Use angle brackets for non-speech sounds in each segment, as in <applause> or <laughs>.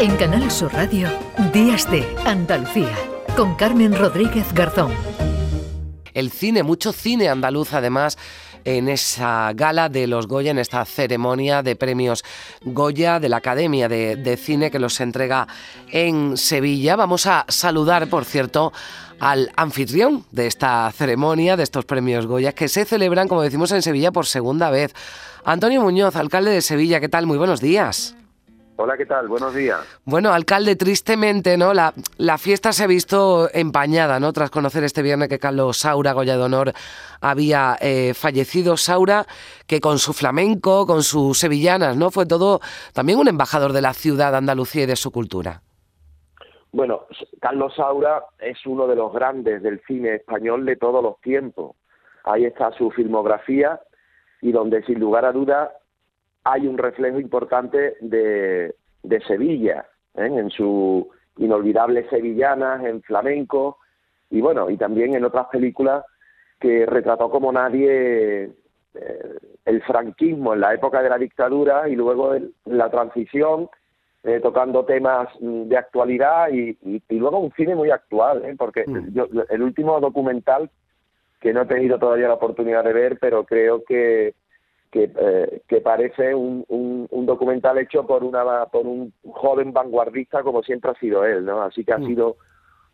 En Canal Sur Radio, Días de Andalucía, con Carmen Rodríguez Garzón. El cine, mucho cine andaluz además en esa gala de los Goya, en esta ceremonia de premios Goya de la Academia de, de, Cine que los entrega en Sevilla. Vamos a saludar, por cierto, al anfitrión de esta ceremonia, de estos premios Goya, que se celebran, como decimos, en Sevilla por segunda vez. Antonio Muñoz, alcalde de Sevilla, ¿qué tal? Muy buenos días. Hola, ¿qué tal? Buenos días. Bueno, alcalde, tristemente, ¿no? La, la fiesta se ha visto empañada, ¿no? Tras conocer este viernes que Carlos Saura, Goya de Honor, había eh, fallecido. Saura, que con su flamenco, con sus sevillanas, ¿no? Fue todo también un embajador de la ciudad de Andalucía y de su cultura. Bueno, Carlos Saura es uno de los grandes del cine español de todos los tiempos. Ahí está su filmografía y donde sin lugar a duda hay un reflejo importante de, de Sevilla, ¿eh? en su inolvidable sevillanas, en flamenco, y bueno, y también en otras películas que retrató como nadie eh, el franquismo en la época de la dictadura y luego la transición, eh, tocando temas de actualidad y, y, y, luego un cine muy actual, ¿eh? porque mm. yo, el último documental que no he tenido todavía la oportunidad de ver, pero creo que que, eh, que parece un, un, un, documental hecho por una por un joven vanguardista como siempre ha sido él, ¿no? Así que ha mm. sido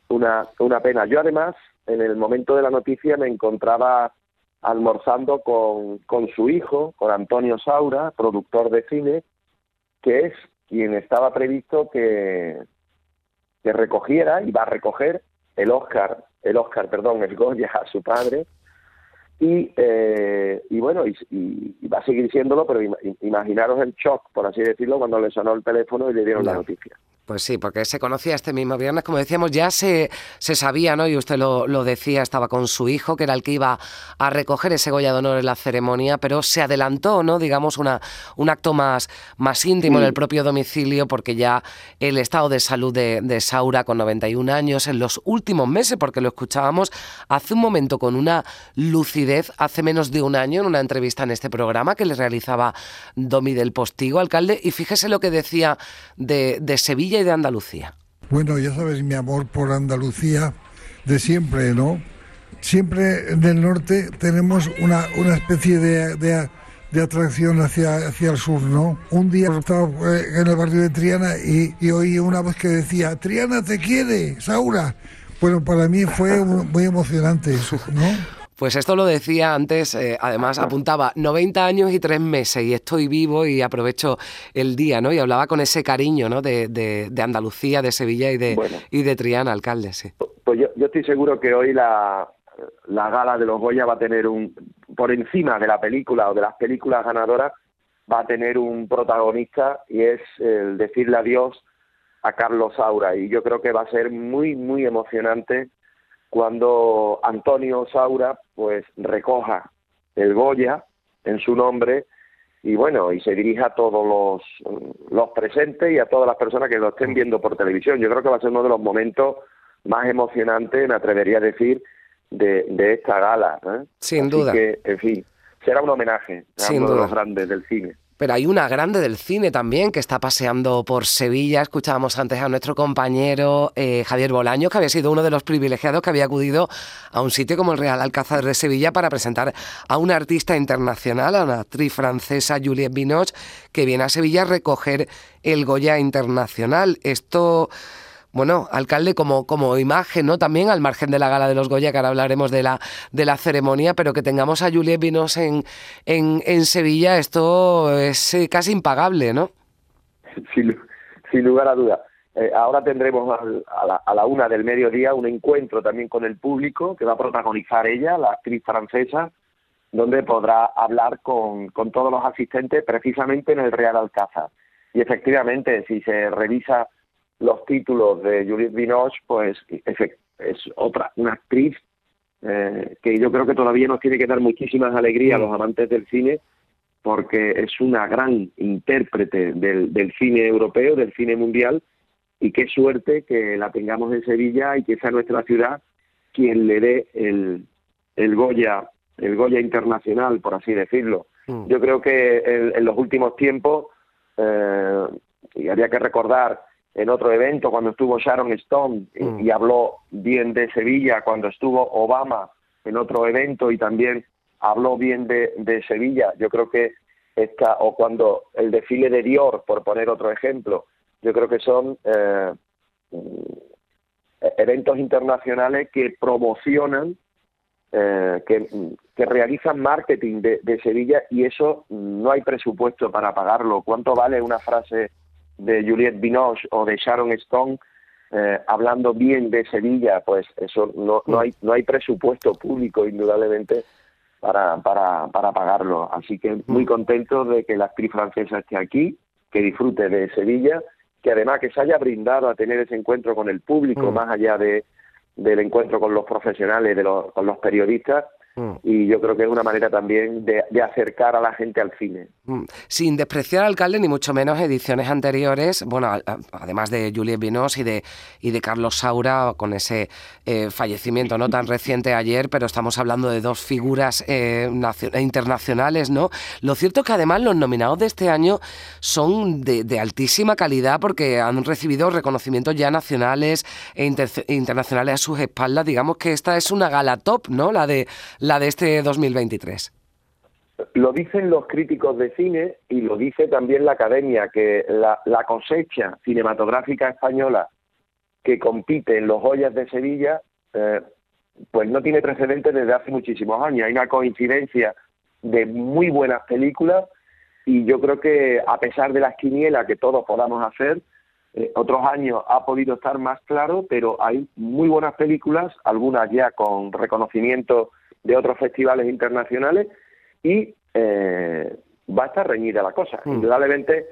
una, una pena. Yo además, en el momento de la noticia, me encontraba almorzando con, con su hijo, con Antonio Saura, productor de cine, que es quien estaba previsto que, que recogiera y va a recoger el Oscar, el Oscar, perdón, el Goya a su padre, y, eh, y bueno, y, y, va a seguir siéndolo, pero imaginaros el shock, por así decirlo, cuando le sonó el teléfono y le dieron la noticia. Pues sí, porque se conocía este mismo viernes, como decíamos, ya se, se sabía, ¿no? Y usted lo, lo, decía, estaba con su hijo, que era el que iba a recoger ese Goya de Honor en la ceremonia, pero se adelantó, ¿no? Digamos, una, un acto más, más íntimo en el propio domicilio, porque ya el estado de salud de, de, Saura, con 91 años, en los últimos meses, porque lo escuchábamos hace un momento con una lucidez, hace menos de un año, en una entrevista en este programa que le realizaba Domi del Postigo, alcalde, y fíjese lo que decía de, de Sevilla de Andalucía? Bueno, ya sabes mi amor por Andalucía de siempre, ¿no? Siempre en el norte tenemos una, una especie de, de, de atracción hacia, hacia el sur, ¿no? Un día estaba eh, en el barrio de Triana y, y oí una voz que decía, Triana te quiere, Saura. Bueno, para mí fue muy emocionante eso, ¿no? Pues esto lo decía antes, eh, además apuntaba 90 años y tres meses y estoy vivo y aprovecho el día, ¿no? Y hablaba con ese cariño, ¿no? De, de, de Andalucía, de Sevilla y de, bueno, y de Triana, alcalde, sí. Pues yo, yo estoy seguro que hoy la, la gala de los Goya va a tener un, por encima de la película o de las películas ganadoras, va a tener un protagonista y es el decirle adiós a Carlos Saura. Y yo creo que va a ser muy, muy emocionante cuando Antonio Saura pues recoja el Goya en su nombre y bueno, y se dirija a todos los, los presentes y a todas las personas que lo estén viendo por televisión. Yo creo que va a ser uno de los momentos más emocionantes, me atrevería a decir, de, de esta gala. ¿eh? Sin Así duda. Que, en fin, será un homenaje a Sin uno duda. de los grandes del cine. Pero hay una grande del cine también que está paseando por Sevilla. Escuchábamos antes a nuestro compañero eh, Javier Bolaño, que había sido uno de los privilegiados que había acudido a un sitio como el Real Alcázar de Sevilla para presentar a una artista internacional, a una actriz francesa, Juliette Binoche, que viene a Sevilla a recoger el Goya Internacional. Esto bueno, alcalde, como, como imagen, ¿no? También al margen de la gala de los Goya, que ahora hablaremos de la, de la ceremonia, pero que tengamos a Juliette Vinos en, en, en Sevilla, esto es eh, casi impagable, ¿no? Sin, sin lugar a duda. Eh, ahora tendremos al, a, la, a la una del mediodía un encuentro también con el público que va a protagonizar ella, la actriz francesa, donde podrá hablar con, con todos los asistentes precisamente en el Real Alcázar. Y efectivamente, si se revisa los títulos de Juliette Binoche, pues es otra, una actriz eh, que yo creo que todavía nos tiene que dar muchísimas alegrías a los amantes del cine, porque es una gran intérprete del, del cine europeo, del cine mundial, y qué suerte que la tengamos en Sevilla y que sea nuestra ciudad quien le dé el, el Goya, el Goya internacional, por así decirlo. Mm. Yo creo que en, en los últimos tiempos, eh, y habría que recordar en otro evento cuando estuvo Sharon Stone Mm. y, y habló bien de Sevilla, cuando estuvo Obama en otro evento y también habló bien de, de Sevilla. Yo creo que esta, o cuando el desfile de Dior, por poner otro ejemplo, yo creo que son eh, mm, eventos internacionales que promocionan eh, que, que realizan marketing de, de Sevilla y eso mm, no hay presupuesto para pagarlo. ¿Cuánto vale una frase de Juliette Binoche o de Sharon Stone eh, hablando bien de Sevilla? Pues eso no, no hay no hay presupuesto público indudablemente para, para, para pagarlo. Así que muy contento de que la actriz francesa esté aquí, que disfrute de Sevilla, que además que se haya brindado a tener ese encuentro con el público, Mm. más allá de del encuentro con los profesionales, de los, con los periodistas, Mm. y yo creo que es una manera también de, de acercar a la gente al cine. Mm. Sin despreciar al alcalde, ni mucho menos ediciones anteriores, bueno, a- a- además de Juliette Vinos y de, y de Carlos Saura, con ese eh, fallecimiento no tan reciente ayer, pero estamos hablando de dos figuras eh, nacio- internacionales, ¿no? Lo cierto es que además los nominados de este año son de, de altísima calidad porque han recibido reconocimientos ya nacionales e inter- internacionales a sus espaldas. Digamos que esta es una gala top, ¿no? La de, la de este 2023. Lo dicen los críticos de cine y lo dice también la academia, que la, la cosecha cinematográfica española que compite en los Joyas de Sevilla, eh, pues no tiene precedentes desde hace muchísimos años. Hay una coincidencia de muy buenas películas y yo creo que a pesar de las quinielas que todos podamos hacer, eh, otros años ha podido estar más claro, pero hay muy buenas películas, algunas ya con reconocimiento de otros festivales internacionales y eh, va a estar reñida la cosa. Mm. Indudablemente,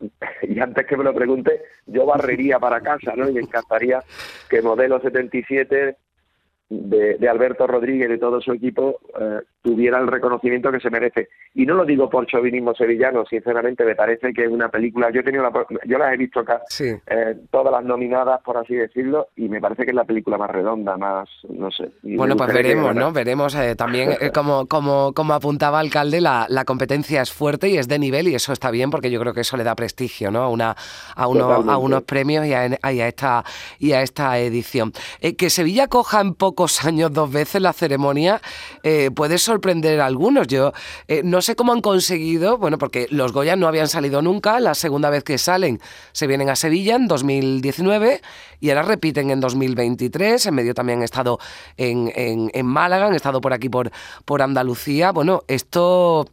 <laughs> y antes que me lo pregunte, yo barrería para casa, ¿no? Y me encantaría que Modelo 77 de, de Alberto Rodríguez y de todo su equipo eh, tuviera el reconocimiento que se merece. Y no lo digo por chauvinismo sevillano, sinceramente me parece que es una película, yo he tenido la, yo las he visto acá, Sí. eh, todas las nominadas, por así decirlo, y me parece que es la película más redonda, más, no sé. Bueno, pues veremos. ¿no? Veremos eh, también, eh, como, como, como apuntaba alcalde, la, la competencia es fuerte y es de nivel y eso está bien porque yo creo que eso le da prestigio, ¿no? A, una, a, uno- a unos premios y a, y a esta, y a esta edición. Que Sevilla coja en pocos años dos veces la ceremonia puede sorprender a algunos. Yo eh, no sé cómo han conseguido, bueno, porque los Goya no habían salido nunca, la segunda vez que salen se vienen a Sevilla en 2019 y ahora repiten en 2023. En medio también han estado en, en- en Málaga, han estado por aquí por, por Andalucía. Bueno, esto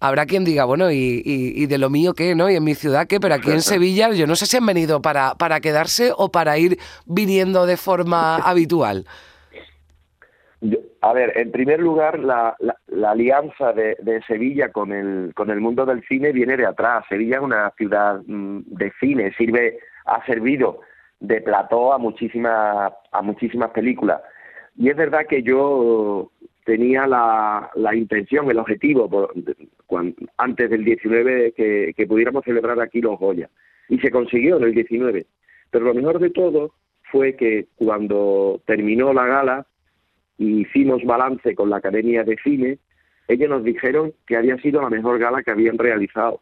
habrá quien diga, bueno, y, y- y de lo mío qué, ¿no? Y en mi ciudad qué, pero aquí en Sevilla yo no sé si han venido para, para quedarse o para ir viniendo de forma <laughs> habitual. A ver, en primer lugar, la, la, la alianza de, de Sevilla con el, con el mundo del cine viene de atrás. Sevilla es una ciudad mm, de cine, sirve, ha servido de plató a muchísimas, a muchísimas películas. Y es verdad que yo tenía la, intención, el objetivo, por- antes del 19, que, que pudiéramos celebrar aquí los Goya. Y se consiguió en el 19. Pero lo mejor de todo fue que cuando terminó la gala, y hicimos balance con la Academia de Cine, ellos nos dijeron que había sido la mejor gala que habían realizado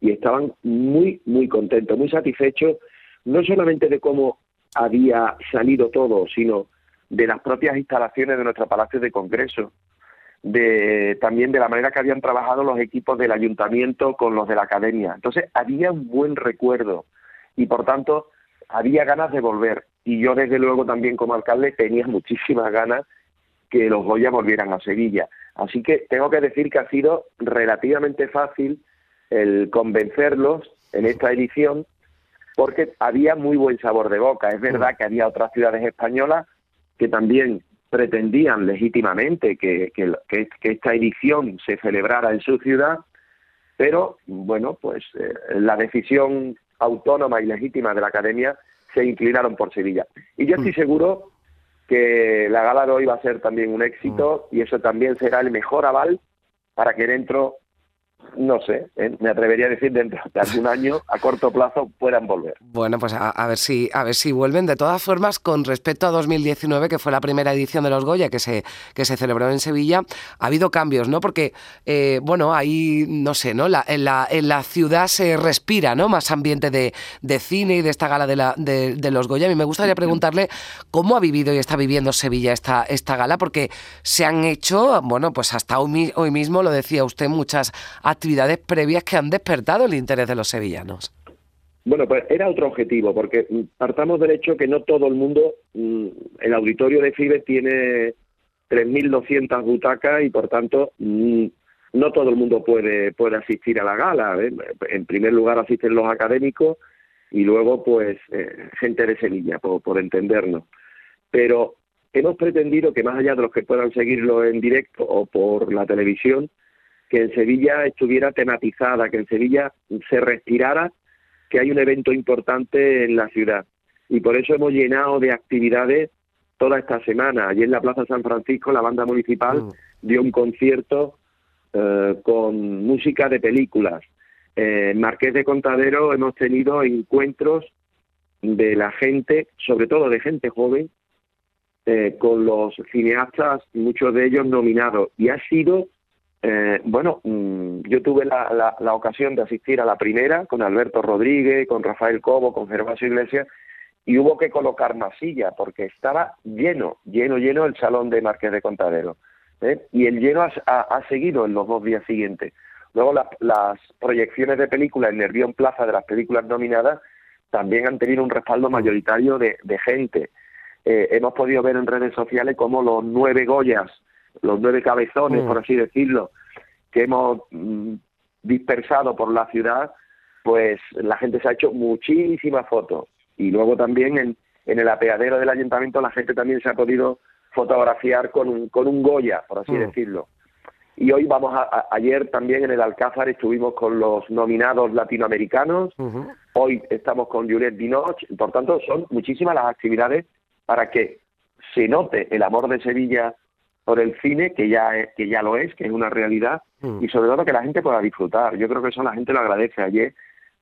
y estaban muy, muy contentos, muy satisfechos, no solamente de cómo había salido todo, sino de las propias instalaciones de nuestro Palacio de Congreso, de también de la manera que habían trabajado los equipos del ayuntamiento con los de la academia. Entonces había un buen recuerdo y por tanto había ganas de volver. Y yo desde luego también como alcalde tenía <laughs> muchísimas ganas que los Goya volvieran a Sevilla. Así que tengo que decir que ha sido relativamente fácil el convencerlos en esta edición porque había muy buen sabor de boca. Es verdad que había otras ciudades españolas que también pretendían legítimamente que, que, que, que esta edición se celebrara en su ciudad, pero bueno, pues eh, la decisión autónoma y legítima de la Academia se inclinaron por Sevilla. Y yo estoy seguro que la gala de hoy va a ser también un éxito y eso también será el mejor aval para que dentro no sé, ¿eh? me atrevería a decir dentro de algún <laughs> año, a corto plazo, puedan volver. Bueno, pues a, ver si a ver si vuelven. De todas formas, con respecto a 2019, que fue la primera edición de los Goya que se que se celebró en Sevilla, ha habido cambios, ¿no? Porque eh, bueno, ahí no sé, ¿no? La, en, la, en la ciudad se respira, ¿no? Más ambiente de, de cine y de esta gala de, la, de, de, los Goya. A mí me gustaría preguntarle cómo ha vivido y está viviendo Sevilla esta esta gala, porque se han hecho, bueno, pues hasta hoy, hoy mismo lo decía usted, muchas actividades previas que han despertado el interés de los sevillanos. Bueno, pues era otro objetivo, porque partamos del hecho que no todo el mundo, mm, el auditorio de FIBE tiene 3.200 butacas y por tanto mm, no todo el mundo puede, puede asistir a la gala. ¿eh? En primer lugar asisten los académicos y luego pues eh, gente de Sevilla, por, por entendernos. Pero hemos pretendido que más allá de los que puedan seguirlo en directo o por la televisión, que en Sevilla estuviera tematizada, que en Sevilla se respirara que hay un evento importante en la ciudad. Y por eso hemos llenado de actividades toda esta semana. Allí en la Plaza San Francisco la banda municipal mm. dio un concierto eh, con música de películas. en Marqués de Contadero hemos tenido encuentros de la gente, sobre todo de gente joven, eh, con los cineastas, muchos de ellos nominados. Y ha sido eh, bueno, mm, yo tuve la, la, ocasión de asistir a la primera con Alberto Rodríguez, con Rafael Cobo, con Gervasio Iglesias, y hubo que colocar más sillas porque estaba lleno, lleno, lleno el salón de Marqués de Contadero. ¿eh? Y el lleno ha, seguido en los dos días siguientes. Luego las proyecciones de películas en Nervión Plaza de las películas nominadas también han tenido un respaldo mayoritario de, gente. Eh, hemos podido ver en redes sociales cómo los nueve Goyas los nueve cabezones, mm. por así decirlo, que hemos mm, dispersado por la ciudad, pues la gente se ha hecho muchísimas fotos. Y luego también en, en el apeadero del ayuntamiento la gente también se ha podido fotografiar con un, con un Goya, por así mm. decirlo. Y hoy vamos a, ayer también en el Alcázar estuvimos con los nominados latinoamericanos, hoy estamos con Juliette Dinoch, por tanto son muchísimas las actividades para que se note el amor de Sevilla por el cine, que ya, que ya lo es, que es una realidad, mm. y sobre todo que la gente pueda disfrutar. Yo creo que eso la gente lo agradece. Ayer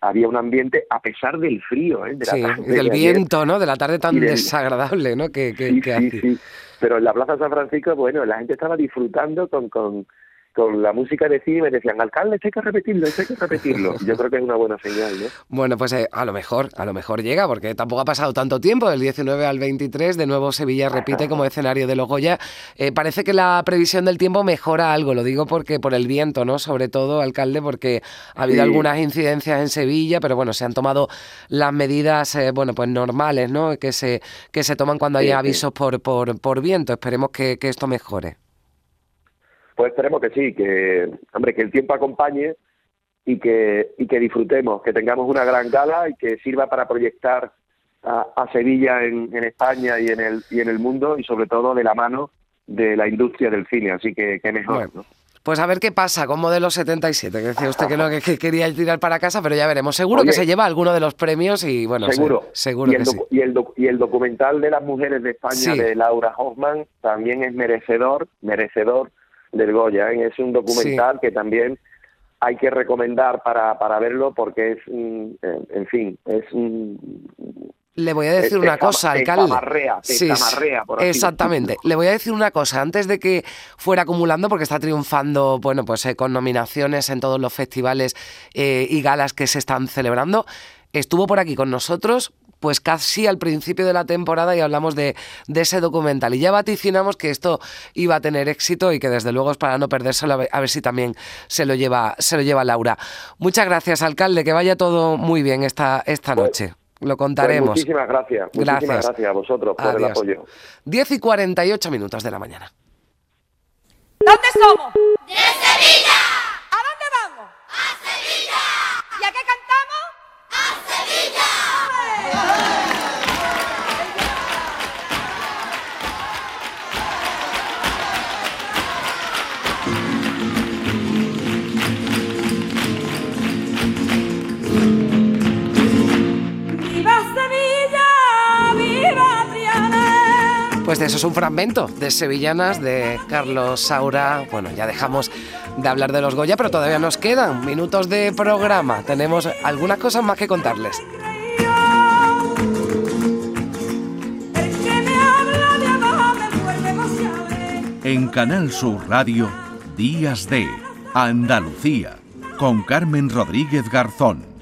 había un ambiente, a pesar del frío, ¿eh? sí, del viento, ¿no? De la tarde tan desagradable, ¿no? Que, que, sí, Sí. Pero en la Plaza San Francisco, bueno, la gente estaba disfrutando con, con, con la música de cine me decían, alcalde, hay que repetirlo, hay que repetirlo. <laughs> Yo creo que es una buena señal, ¿no? Bueno, pues eh, a lo mejor, a lo mejor llega, porque tampoco ha pasado tanto tiempo, del 19 al 23, de nuevo Sevilla repite como escenario de los Goya. Eh, parece que la previsión del tiempo mejora algo, lo digo porque por el viento, ¿no? Sobre todo, alcalde, porque ha habido algunas incidencias en Sevilla, pero bueno, se han tomado las medidas, eh, bueno, pues normales, ¿no? Que se, que se toman cuando hay avisos por, por, por viento. Esperemos que esto mejore. Pues esperemos que sí, que hombre, que el tiempo acompañe y que, y que disfrutemos, que tengamos una gran gala y que sirva para proyectar a, Sevilla en, en, España y en, el, y en el mundo y sobre todo de la mano de la industria del cine, así que, qué mejor. Pues a ver qué pasa con Modelo 77, que decía usted que no que, quería tirar para casa, pero ya veremos. Seguro que se lleva alguno de los premios y bueno, seguro, seguro y el, que sí. y, el y el documental de las mujeres de España de Laura Hoffman también es merecedor, merecedor del Goya. ¿eh? Es un documental que también hay que recomendar para, para verlo porque es, en fin, es un... Le voy a decir una cosa, alcalde. sí, exactamente. Le voy a decir una cosa. Antes de que fuera acumulando, porque está triunfando, bueno, pues eh, con nominaciones en todos los festivales eh, y galas que se están celebrando, estuvo por aquí con nosotros pues casi al principio de la temporada y hablamos de, ese documental. Y ya vaticinamos que esto iba a tener éxito y que desde luego es para no perdérselo, a ver si también se lo lleva, se lo lleva Laura. Muchas gracias, alcalde, que vaya todo muy bien esta, esta pues, noche. Lo contaremos. Pues muchísimas gracias. Muchísimas gracias. a vosotros por el apoyo. 10 y 48 minutos de la mañana. ¿Dónde somos? ¡De Sevilla! ¿A dónde vamos? ¡A Sevilla! ¿Y a qué. Pues de eso es un fragmento de Sevillanas de Carlos Saura. Bueno, ya dejamos de hablar de los Goya, pero todavía nos quedan minutos de programa. Tenemos algunas cosas más que contarles. En Canal Sur Radio, Días de Andalucía, con Carmen Rodríguez Garzón.